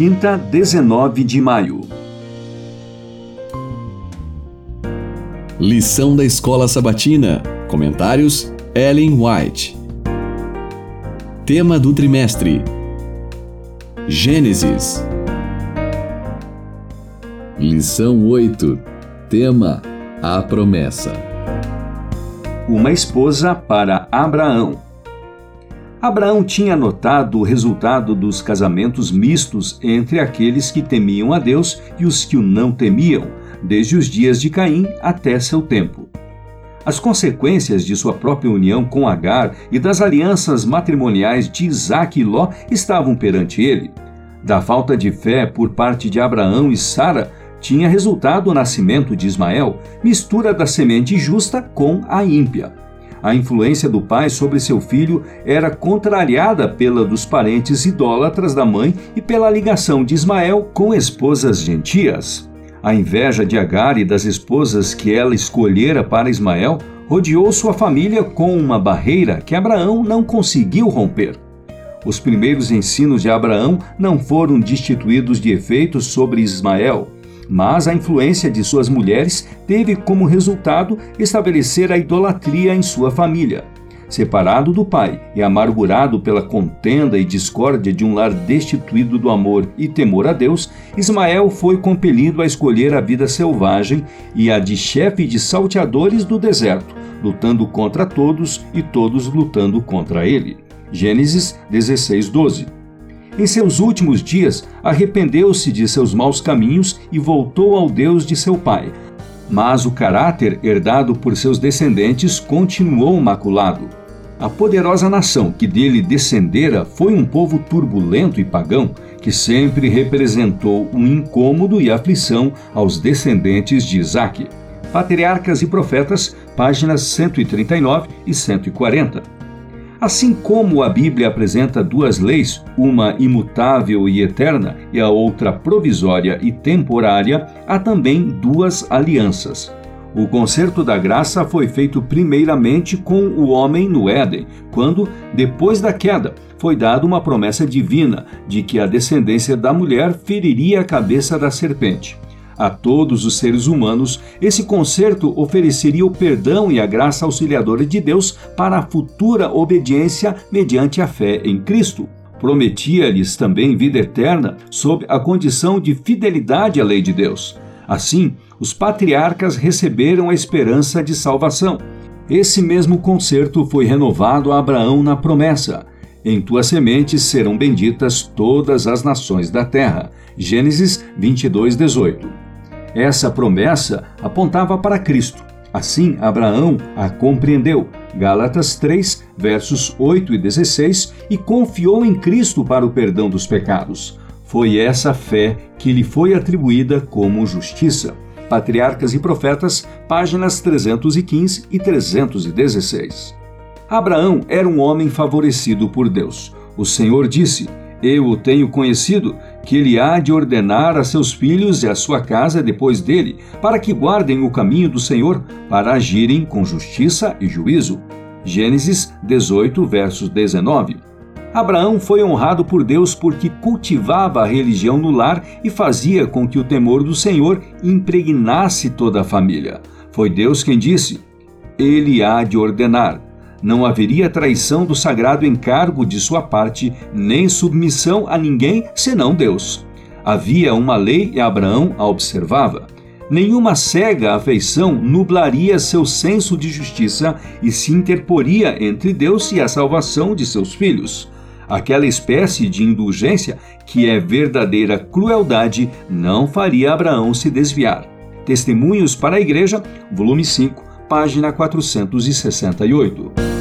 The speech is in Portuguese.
quinta, 19 de maio. Lição da Escola Sabatina. Comentários: Ellen White. Tema do trimestre: Gênesis. Lição 8. Tema: A promessa. Uma esposa para Abraão. Abraão tinha notado o resultado dos casamentos mistos entre aqueles que temiam a Deus e os que o não temiam, desde os dias de Caim até seu tempo. As consequências de sua própria união com Agar e das alianças matrimoniais de Isaac e Ló estavam perante ele. Da falta de fé por parte de Abraão e Sara tinha resultado o nascimento de Ismael, mistura da semente justa com a ímpia. A influência do pai sobre seu filho era contrariada pela dos parentes idólatras da mãe e pela ligação de Ismael com esposas gentias. A inveja de Agar e das esposas que ela escolhera para Ismael rodeou sua família com uma barreira que Abraão não conseguiu romper. Os primeiros ensinos de Abraão não foram destituídos de efeitos sobre Ismael mas a influência de suas mulheres teve como resultado estabelecer a idolatria em sua família. Separado do pai e amargurado pela contenda e discórdia de um lar destituído do amor e temor a Deus, Ismael foi compelido a escolher a vida selvagem e a de chefe de salteadores do deserto, lutando contra todos e todos lutando contra ele. Gênesis 16, 12. Em seus últimos dias, arrependeu-se de seus maus caminhos e voltou ao Deus de seu pai. Mas o caráter herdado por seus descendentes continuou maculado. A poderosa nação que dele descendera foi um povo turbulento e pagão, que sempre representou um incômodo e aflição aos descendentes de Isaque. Patriarcas e Profetas, páginas 139 e 140. Assim como a Bíblia apresenta duas leis, uma imutável e eterna e a outra provisória e temporária, há também duas alianças. O concerto da graça foi feito primeiramente com o homem no Éden, quando, depois da queda, foi dada uma promessa divina de que a descendência da mulher feriria a cabeça da serpente a todos os seres humanos, esse concerto ofereceria o perdão e a graça auxiliadora de Deus para a futura obediência mediante a fé em Cristo. Prometia-lhes também vida eterna sob a condição de fidelidade à lei de Deus. Assim, os patriarcas receberam a esperança de salvação. Esse mesmo concerto foi renovado a Abraão na promessa: Em tua semente serão benditas todas as nações da terra. Gênesis 22, 18. Essa promessa apontava para Cristo. Assim, Abraão a compreendeu, Gálatas 3, versos 8 e 16, e confiou em Cristo para o perdão dos pecados. Foi essa fé que lhe foi atribuída como justiça. Patriarcas e Profetas, páginas 315 e 316. Abraão era um homem favorecido por Deus. O Senhor disse: eu o tenho conhecido, que ele há de ordenar a seus filhos e a sua casa depois dele, para que guardem o caminho do Senhor, para agirem com justiça e juízo. Gênesis 18, versos 19. Abraão foi honrado por Deus porque cultivava a religião no lar e fazia com que o temor do Senhor impregnasse toda a família. Foi Deus quem disse: Ele há de ordenar não haveria traição do sagrado encargo de sua parte, nem submissão a ninguém senão Deus. Havia uma lei e Abraão a observava. Nenhuma cega afeição nublaria seu senso de justiça e se interporia entre Deus e a salvação de seus filhos. Aquela espécie de indulgência, que é verdadeira crueldade, não faria Abraão se desviar. Testemunhos para a Igreja, volume 5, página 468.